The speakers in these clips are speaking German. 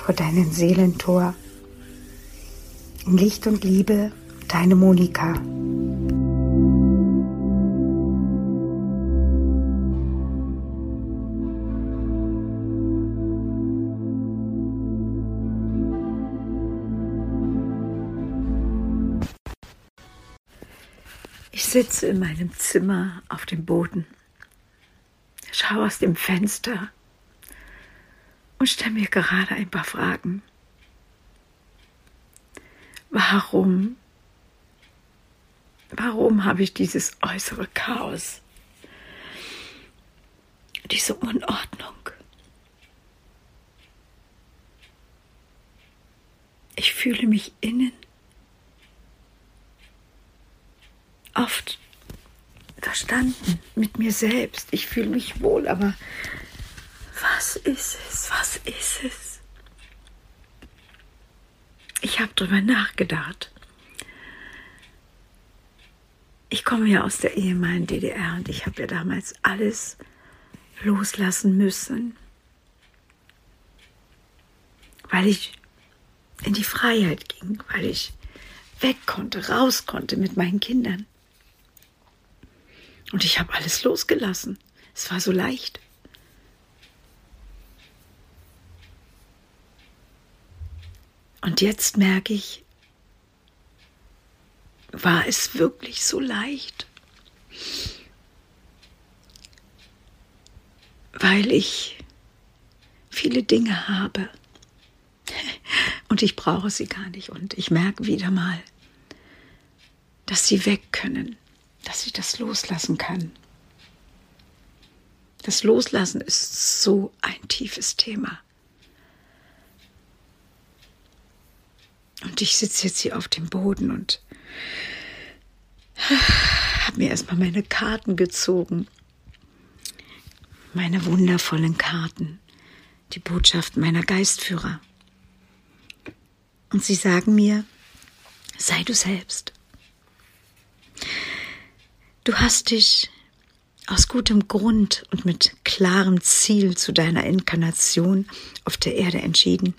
vor deinem Seelentor. In Licht und Liebe, deine Monika. Ich sitze in meinem Zimmer auf dem Boden, schaue aus dem Fenster und stelle mir gerade ein paar Fragen. Warum? Warum habe ich dieses äußere Chaos? Diese Unordnung? Ich fühle mich innen oft verstanden mit mir selbst. Ich fühle mich wohl, aber was ist es? Was ist es? Ich habe darüber nachgedacht. Ich komme ja aus der ehemaligen DDR und ich habe ja damals alles loslassen müssen, weil ich in die Freiheit ging, weil ich weg konnte, raus konnte mit meinen Kindern. Und ich habe alles losgelassen. Es war so leicht. Und jetzt merke ich, war es wirklich so leicht? Weil ich viele Dinge habe und ich brauche sie gar nicht und ich merke wieder mal, dass sie weg können, dass ich das loslassen kann. Das Loslassen ist so ein tiefes Thema. Und ich sitze jetzt hier auf dem Boden und habe mir erstmal meine Karten gezogen. Meine wundervollen Karten. Die Botschaft meiner Geistführer. Und sie sagen mir, sei du selbst. Du hast dich aus gutem Grund und mit klarem Ziel zu deiner Inkarnation auf der Erde entschieden.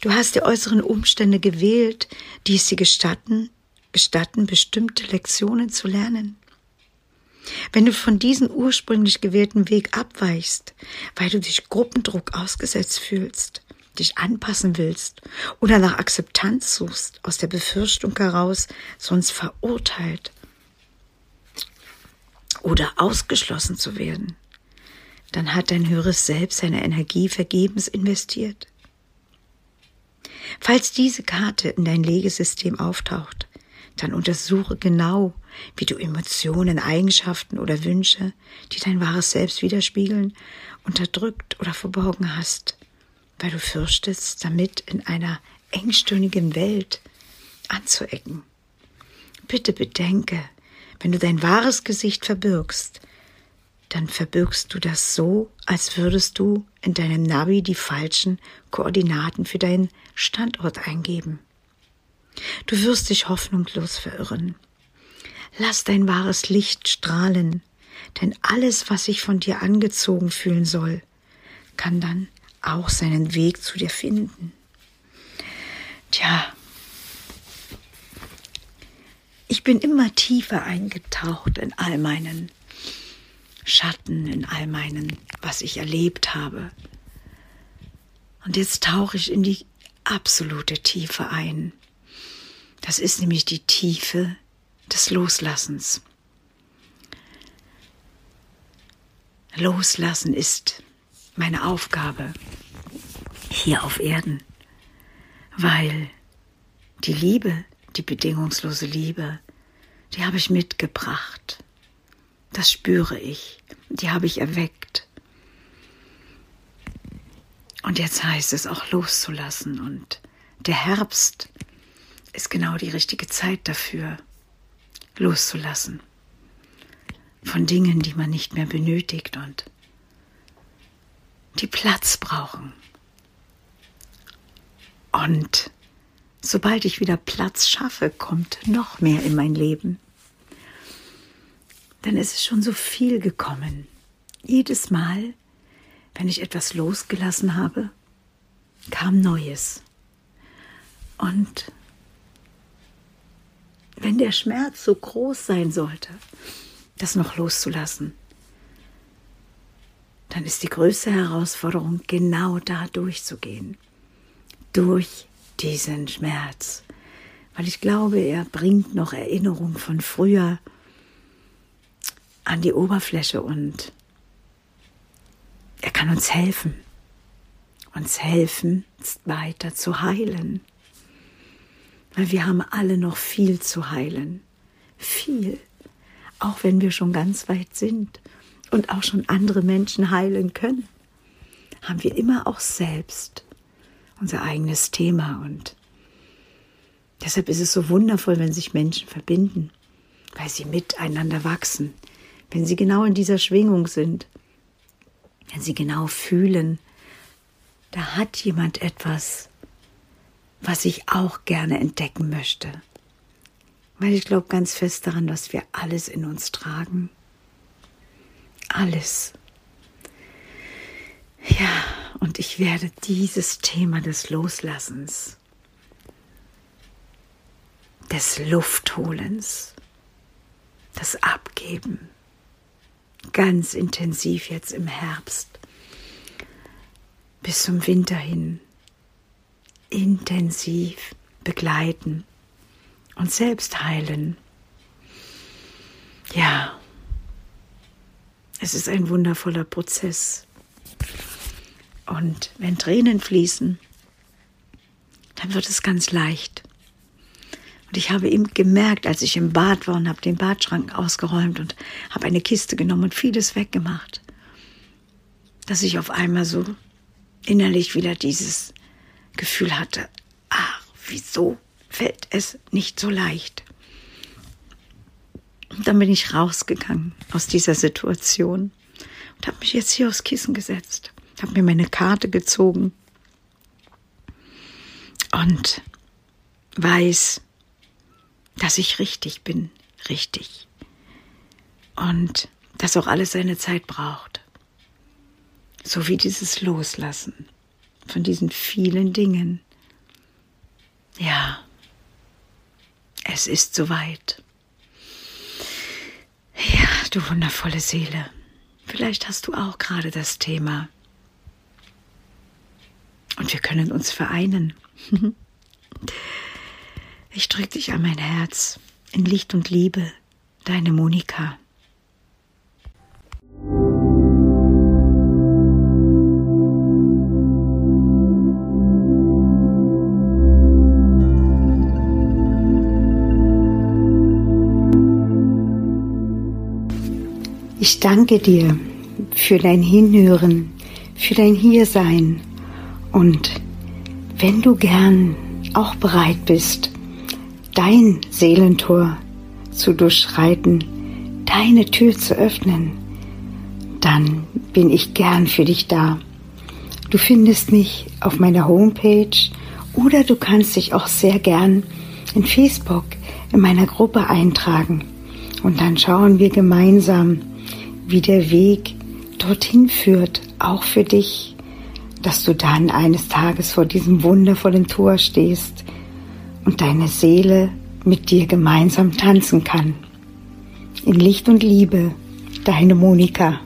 Du hast die äußeren Umstände gewählt, die es dir gestatten, gestatten, bestimmte Lektionen zu lernen. Wenn du von diesem ursprünglich gewählten Weg abweichst, weil du dich Gruppendruck ausgesetzt fühlst, dich anpassen willst oder nach Akzeptanz suchst, aus der Befürchtung heraus, sonst verurteilt oder ausgeschlossen zu werden, dann hat dein höheres Selbst seine Energie vergebens investiert. Falls diese Karte in dein Legesystem auftaucht, dann untersuche genau, wie du Emotionen, Eigenschaften oder Wünsche, die dein wahres Selbst widerspiegeln, unterdrückt oder verborgen hast, weil du fürchtest, damit in einer engstirnigen Welt anzuecken. Bitte bedenke, wenn du dein wahres Gesicht verbirgst, dann verbirgst du das so, als würdest du in deinem Navi die falschen Koordinaten für deinen Standort eingeben. Du wirst dich hoffnungslos verirren. Lass dein wahres Licht strahlen, denn alles, was sich von dir angezogen fühlen soll, kann dann auch seinen Weg zu dir finden. Tja, ich bin immer tiefer eingetaucht in all meinen Schatten, in all meinen, was ich erlebt habe. Und jetzt tauche ich in die absolute Tiefe ein. Das ist nämlich die Tiefe des Loslassens. Loslassen ist meine Aufgabe hier auf Erden, weil die Liebe, die bedingungslose Liebe, die habe ich mitgebracht. Das spüre ich, die habe ich erweckt. Und jetzt heißt es auch loszulassen und der Herbst ist genau die richtige Zeit dafür, loszulassen. Von Dingen, die man nicht mehr benötigt und die Platz brauchen. Und sobald ich wieder Platz schaffe, kommt noch mehr in mein Leben. Dann ist es schon so viel gekommen. Jedes Mal, wenn ich etwas losgelassen habe, kam Neues. Und wenn der Schmerz so groß sein sollte, das noch loszulassen, dann ist die größte Herausforderung, genau da durchzugehen. Durch diesen Schmerz. Weil ich glaube, er bringt noch Erinnerungen von früher an die Oberfläche und er kann uns helfen. Uns helfen, weiter zu heilen. Weil wir haben alle noch viel zu heilen. Viel. Auch wenn wir schon ganz weit sind und auch schon andere Menschen heilen können, haben wir immer auch selbst unser eigenes Thema. Und deshalb ist es so wundervoll, wenn sich Menschen verbinden, weil sie miteinander wachsen, wenn sie genau in dieser Schwingung sind, wenn sie genau fühlen, da hat jemand etwas, was ich auch gerne entdecken möchte. Weil ich glaube ganz fest daran, dass wir alles in uns tragen. Alles. Ja, und ich werde dieses Thema des Loslassens, des Luftholens, das Abgeben, ganz intensiv jetzt im Herbst bis zum Winter hin intensiv begleiten und selbst heilen. Ja, es ist ein wundervoller Prozess. Und wenn Tränen fließen, dann wird es ganz leicht. Und ich habe eben gemerkt, als ich im Bad war und habe den Badschrank ausgeräumt und habe eine Kiste genommen und vieles weggemacht, dass ich auf einmal so innerlich wieder dieses Gefühl hatte, ach, wieso fällt es nicht so leicht? Und dann bin ich rausgegangen aus dieser Situation und habe mich jetzt hier aufs Kissen gesetzt, habe mir meine Karte gezogen und weiß, dass ich richtig bin, richtig. Und dass auch alles seine Zeit braucht. So wie dieses Loslassen von diesen vielen Dingen. Ja, es ist soweit. Ja, du wundervolle Seele. Vielleicht hast du auch gerade das Thema. Und wir können uns vereinen. Ich drücke dich an mein Herz. In Licht und Liebe, deine Monika. Ich danke dir für dein Hinhören, für dein Hiersein. Und wenn du gern auch bereit bist, dein Seelentor zu durchschreiten, deine Tür zu öffnen, dann bin ich gern für dich da. Du findest mich auf meiner Homepage oder du kannst dich auch sehr gern in Facebook in meiner Gruppe eintragen. Und dann schauen wir gemeinsam, wie der Weg dorthin führt, auch für dich, dass du dann eines Tages vor diesem wundervollen Tor stehst und deine Seele mit dir gemeinsam tanzen kann. In Licht und Liebe, deine Monika.